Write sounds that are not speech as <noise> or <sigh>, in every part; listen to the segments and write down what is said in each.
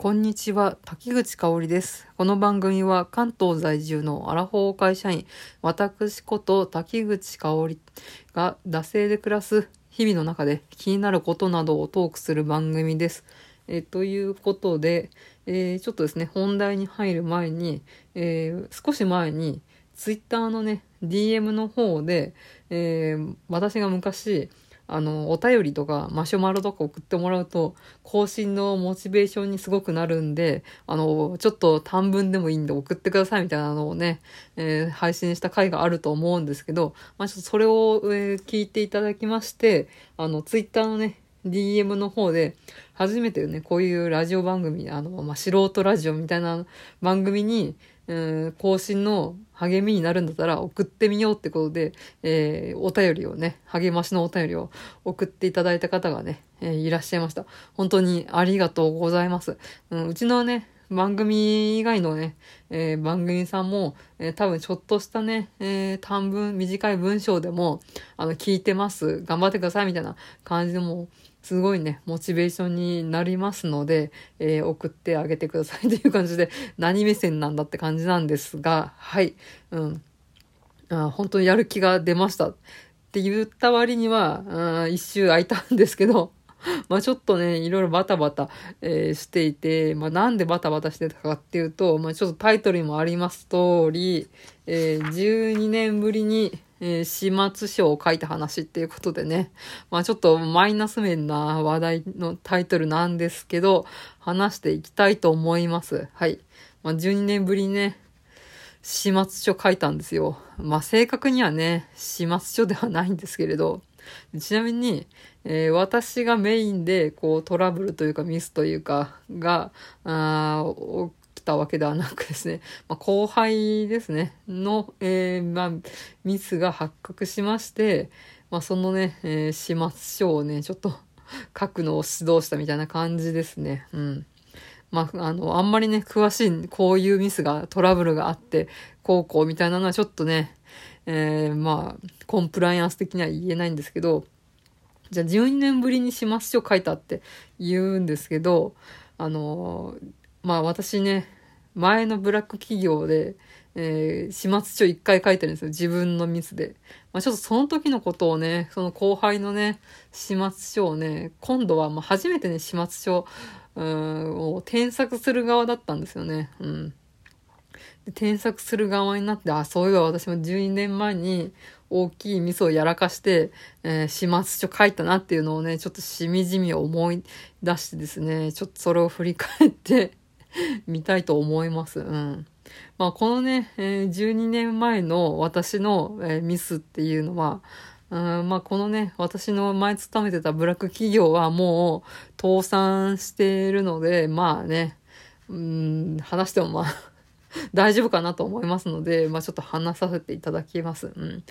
こんにちは、滝口香織です。この番組は関東在住のアラフォー会社員、私こと滝口香織が惰性で暮らす日々の中で気になることなどをトークする番組です。えということで、えー、ちょっとですね、本題に入る前に、えー、少し前に、ツイッターのね、DM の方で、えー、私が昔、あの、お便りとかマシュマロとか送ってもらうと、更新のモチベーションにすごくなるんで、あの、ちょっと短文でもいいんで送ってくださいみたいなのをね、えー、配信した回があると思うんですけど、まあちょっとそれを、えー、聞いていただきまして、あの、ツイッターのね、DM の方で、初めてね、こういうラジオ番組、あの、まあ、素人ラジオみたいな番組に、え更新の励みになるんだったら送ってみようってことで、えー、お便りをね、励ましのお便りを送っていただいた方がね、えー、いらっしゃいました。本当にありがとうございます。うん、うちのね、番組以外のね、えー、番組さんも、えー、多分ちょっとしたね、えー、短文、短い文章でも、あの、聞いてます。頑張ってくださいみたいな感じでも、すごいね、モチベーションになりますので、えー、送ってあげてください <laughs> という感じで、何目線なんだって感じなんですが、はい、うん。あ本当にやる気が出ましたって言った割には、一周空いたんですけど、<laughs> まあちょっとね、いろいろバタバタ、えー、していて、まあなんでバタバタしてたかっていうと、まあちょっとタイトルにもあります通り、えー、12年ぶりに、えー、始末書を書いた話っていうことでね、まあちょっとマイナス面な話題のタイトルなんですけど、話していきたいと思います。はい。まあ12年ぶりにね、始末書書いたんですよ。まあ正確にはね、始末書ではないんですけれど、ちなみに、えー、私がメインでこうトラブルというかミスというかが、あたわけではなくですね、<laughs> まあ、後輩ですね、の、えー、まあ、ミスが発覚しまして、まあ、そのね、えー、始末書をね、ちょっと <laughs> 書くのを指導したみたいな感じですね。うん。まあ、あの、あんまりね、詳しい、こういうミスが、トラブルがあって、こうこうみたいなのはちょっとね、えー、まあ、コンプライアンス的には言えないんですけど、じゃあ12年ぶりに始末書書いたって言うんですけど、あのー、まあ私ね、前のブラック企業で、えー、始末書一回書いてるんですよ。自分のミスで。まあちょっとその時のことをね、その後輩のね、始末書をね、今度はまあ初めてね、始末書、を添削する側だったんですよね。うん。で添削する側になって、あ、そういえば私も12年前に大きいミスをやらかして、えー、始末書書いたなっていうのをね、ちょっとしみじみ思い出してですね、ちょっとそれを振り返って <laughs> みたいと思います。うん。まあ、このね、えー、12年前の私の、え、ミスっていうのは、うんまあ、このね、私の前勤めてたブラック企業はもう倒産しているので、まあね、うん、話してもまあ <laughs> 大丈夫かなと思いますので、まあちょっと話させていただきます。うん。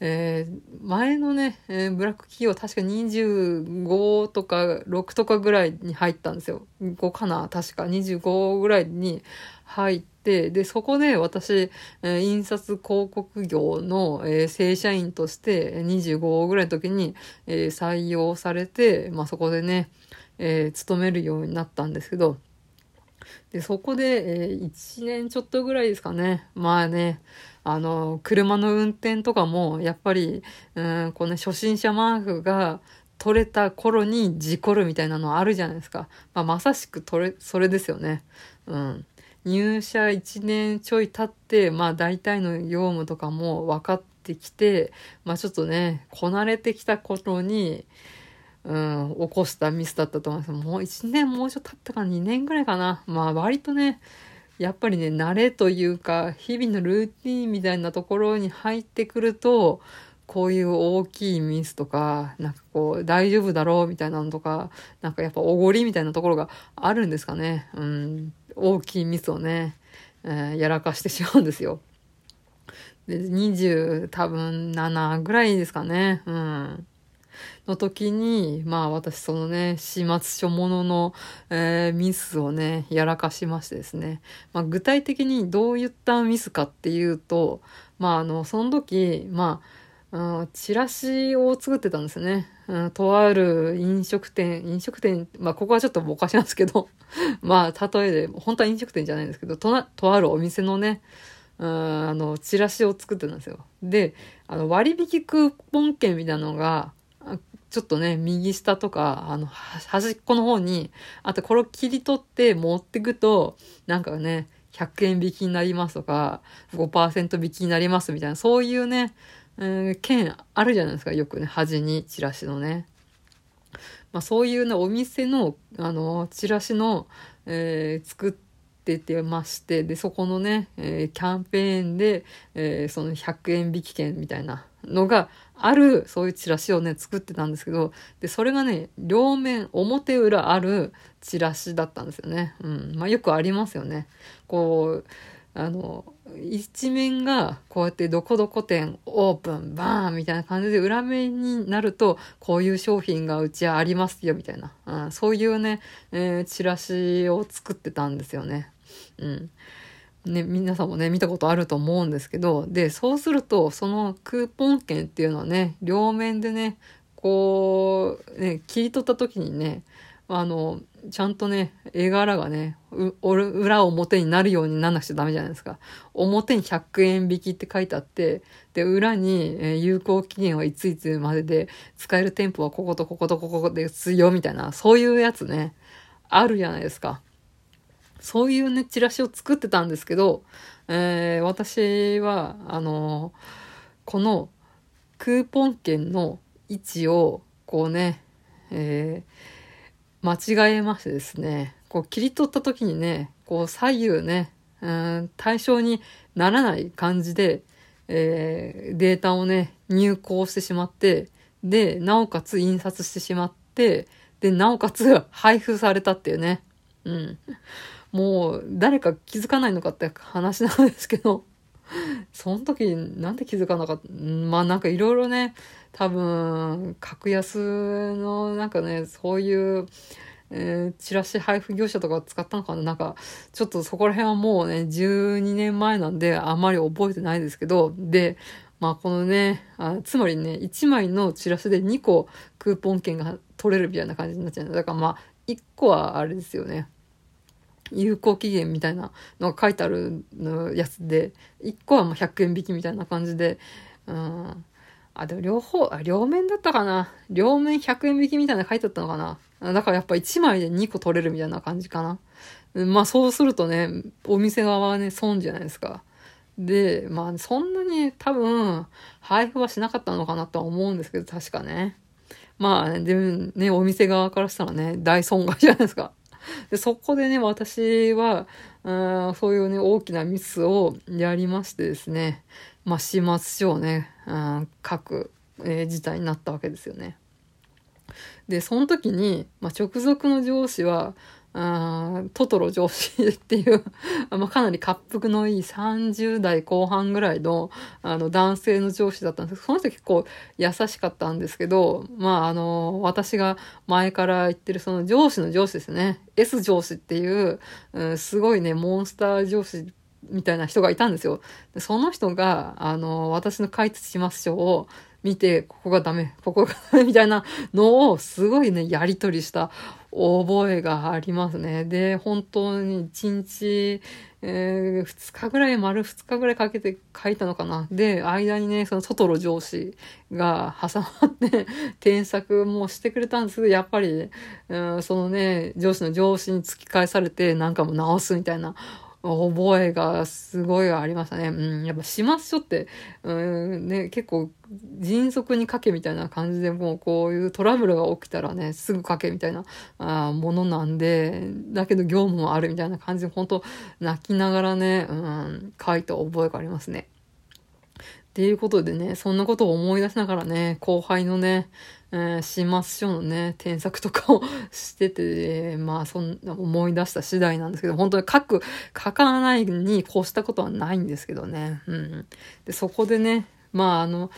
えー、前のね、えー、ブラック企業確か25とか6とかぐらいに入ったんですよ。5かな確か25ぐらいに入って、で、そこで私、えー、印刷広告業の、えー、正社員として25ぐらいの時に、えー、採用されて、まあそこでね、えー、勤めるようになったんですけど、で、そこで、えー、1年ちょっとぐらいですかね。まあね、あの、車の運転とかも、やっぱり、うん、この、初心者マークが取れた頃に事故るみたいなのあるじゃないですか。まあ、まさしくそれ、それですよね。うん。入社1年ちょい経って、まあ大体の業務とかも分かってきて、まあちょっとね、こなれてきた頃に、うん、起こしたミスだったと思います。もう1年もうちょっと経ったか2年ぐらいかな。まあ割とね、やっぱりね、慣れというか、日々のルーティンみたいなところに入ってくると、こういう大きいミスとか、なんかこう、大丈夫だろうみたいなのとか、なんかやっぱおごりみたいなところがあるんですかね。うん、大きいミスをね、えー、やらかしてしまうんですよ。で、20多分7ぐらいですかね。うん。の時に、まあ私そのね、始末書ものの、えー、ミスをね、やらかしましてですね。まあ具体的にどういったミスかっていうと、まああの、その時、まあ、うん、チラシを作ってたんですね。うん、とある飲食店、飲食店、まあ、ここはちょっとおかしなんですけど、<laughs> まあ、例えで、本当は飲食店じゃないんですけど、とな、とあるお店のね、うん、あの、チラシを作ってたんですよ。で、あの、割引クーポン券みたいなのが、ちょっとね、右下とか、あの、端っこの方に、あとこれを切り取って持ってくと、なんかね、100円引きになりますとか、5%引きになりますみたいな、そういうね、えー、券あるじゃないですか、よくね、端にチラシのね。まあそういうね、お店の、あの、チラシの、えー、作っててまして、で、そこのね、えー、キャンペーンで、えー、その100円引き券みたいなのがある、そういうチラシをね、作ってたんですけど、で、それがね、両面、表裏あるチラシだったんですよね。うん。まあよくありますよね。こう、あの、一面がこうやってどこどこ店オープンバーンみたいな感じで裏面になるとこういう商品がうちはありますよみたいな、うん、そういうね、えー、チラシを作ってたんですよね。うん。ね、皆さんもね、見たことあると思うんですけど、で、そうすると、そのクーポン券っていうのはね、両面でね、こう、ね、切り取った時にね、あの、ちゃんとね、絵柄がね、裏表になるようになんなくちゃダメじゃないですか。表に100円引きって書いてあって、で、裏に、え、有効期限はいついつまでで、使える店舗はこことこことここですよ、みたいな、そういうやつね、あるじゃないですか。そういうね、チラシを作ってたんですけど、えー、私は、あの、このクーポン券の位置を、こうね、えー、間違えましてですね、こう切り取った時にね、こう左右ね、うん、対象にならない感じで、えー、データをね、入稿してしまって、で、なおかつ印刷してしまって、で、なおかつ配布されたっていうね。うん。もう誰か気づかないのかって話なんですけど、その時なんで気づかなかったまあなんかいろいろね、多分、格安のなんかね、そういう、えー、チラシ配布業者とか使ったのかななんか、ちょっとそこら辺はもうね、12年前なんであんまり覚えてないですけど、で、まあこのね、あつまりね、1枚のチラシで2個クーポン券が取れるみたいな感じになっちゃう。だからまあ、1個はあれですよね。有効期限みたいなのが書いてあるのやつで、1個はもう100円引きみたいな感じで、うん。あ、でも両方、あ、両面だったかな。両面100円引きみたいな書いてあったのかな。だからやっぱ1枚で2個取れるみたいな感じかな。まあそうするとね、お店側はね、損じゃないですか。で、まあそんなに多分、配布はしなかったのかなとは思うんですけど、確かね。まあ、でもね、お店側からしたらね、大損害じゃないですか。で、そこでね、私は、あそういうね、大きなミスをやりましてですね、まあ、始末書をね、あ書く、えー、事態になったわけですよね。で、その時に、まあ、直属の上司は、あトトロ上司っていう、<laughs> かなり滑腹のいい30代後半ぐらいのあの男性の上司だったんですけどその人結構優しかったんですけど、まああの、私が前から言ってるその上司の上司ですね。S 上司っていう、うん、すごいね、モンスター上司みたいな人がいたんですよ。その人が、あの、私の解説します書を見て、ここがダメ、ここがダメ <laughs> みたいなのをすごいね、やりとりした覚えがありますね。で、本当に1日、えー、2日ぐらい、丸2日ぐらいかけて書いたのかな。で、間にね、そのトトロ上司が挟まって添削もしてくれたんですけど、やっぱり、うん、そのね、上司の上司に突き返されて、なんかも直すみたいな覚えがすごいありましたね。うん、やっぱ始末書って、うん、ね、結構迅速に書けみたいな感じでもうこういうトラブルが起きたらね、すぐ書けみたいなあものなんで、だけど業務もあるみたいな感じで、本当泣きながらね、うん、書いた覚えがありますね。っていうことでね、そんなことを思い出しながらね、後輩のね、えー、始末書のね、添削とかをしてて、まあ、そんな思い出した次第なんですけど、本当に書く、書かないに越したことはないんですけどね。うん。で、そこでね、まあ、あの、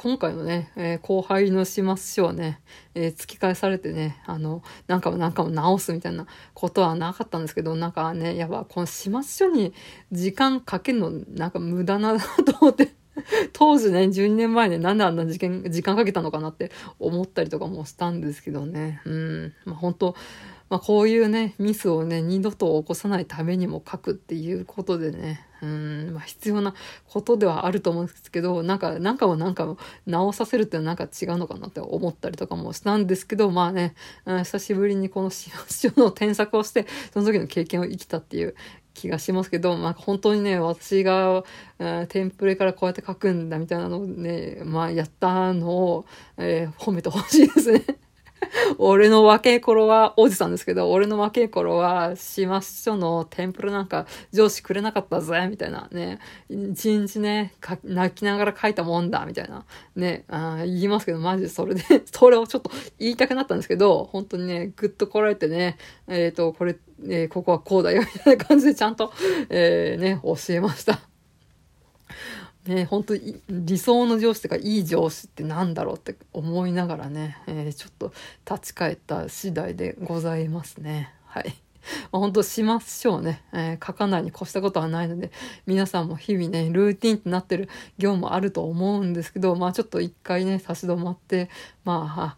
今回のね、えー、後輩の始末書はね、えー、突き返されてね、あの、なんかもなんかも直すみたいなことはなかったんですけど、なんかね、やっぱこの始末書に時間かけるの、なんか無駄なと思って <laughs> 当時ね、12年前ね、なんであんな時間、時間かけたのかなって思ったりとかもしたんですけどね。うん。まあ本当まあこういうね、ミスをね、二度と起こさないためにも書くっていうことでね、うん、まあ必要なことではあると思うんですけど、なんか、なんかをなんか直させるっていうのはなんか違うのかなって思ったりとかもしたんですけど、まあね、うん、久しぶりにこの師匠の添削をして、その時の経験を生きたっていう気がしますけど、まあ本当にね、私が、うん、テンプレからこうやって書くんだみたいなのをね、まあやったのを、えー、褒めてほしいですね。俺の若い頃は、おじさんですけど、俺の若い頃は、島師匠のテンプルなんか上司くれなかったぜ、みたいなね。一日ね、泣きながら書いたもんだ、みたいな。ね、あ言いますけど、マジそれで <laughs> それをちょっと言いたくなったんですけど、本当にね、ぐっとこられてね、えっ、ー、と、これ、えー、ここはこうだよ、みたいな感じでちゃんと、えー、ね、教えました。ね、本当に理想の上司とかいい上司ってなんだろうって思いながらね、えー、ちょっと立ち返った次第でございますね。はい。<laughs> まあ、本当しましょうね、えー、書かないに越したことはないので、皆さんも日々ね、ルーティンってなってる業務あると思うんですけど、まあちょっと一回ね、差し止まって、ま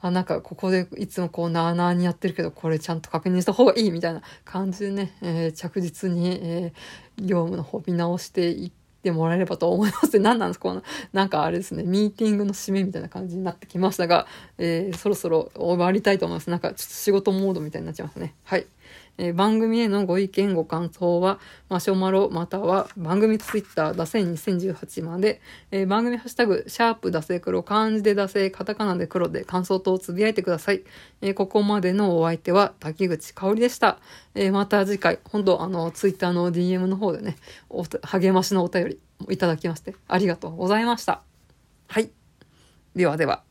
あ、あ、なんかここでいつもこうなあなあにやってるけど、これちゃんと確認した方がいいみたいな感じでね、えー、着実に、えー、業務の方見直していっててもらえればと思います。<laughs> 何なんですか？この、なんかあれですね、ミーティングの締めみたいな感じになってきましたが、えー、そろそろ終わりたいと思います。なんかちょっと仕事モードみたいになっちゃいますね。はい。えー、番組へのご意見、ご感想は、マシュマロまたは番組ツイッター、ダセ2018まで、えー、番組ハッシュタグ、シャープダセ黒、漢字でダセ、カタカナで黒で感想等をつぶやいてください。えー、ここまでのお相手は滝口香織でした。えまた次回、本当あの、ツイッターの DM の方でね、励ましのお便りいただきまして、ありがとうございました。はい。ではでは。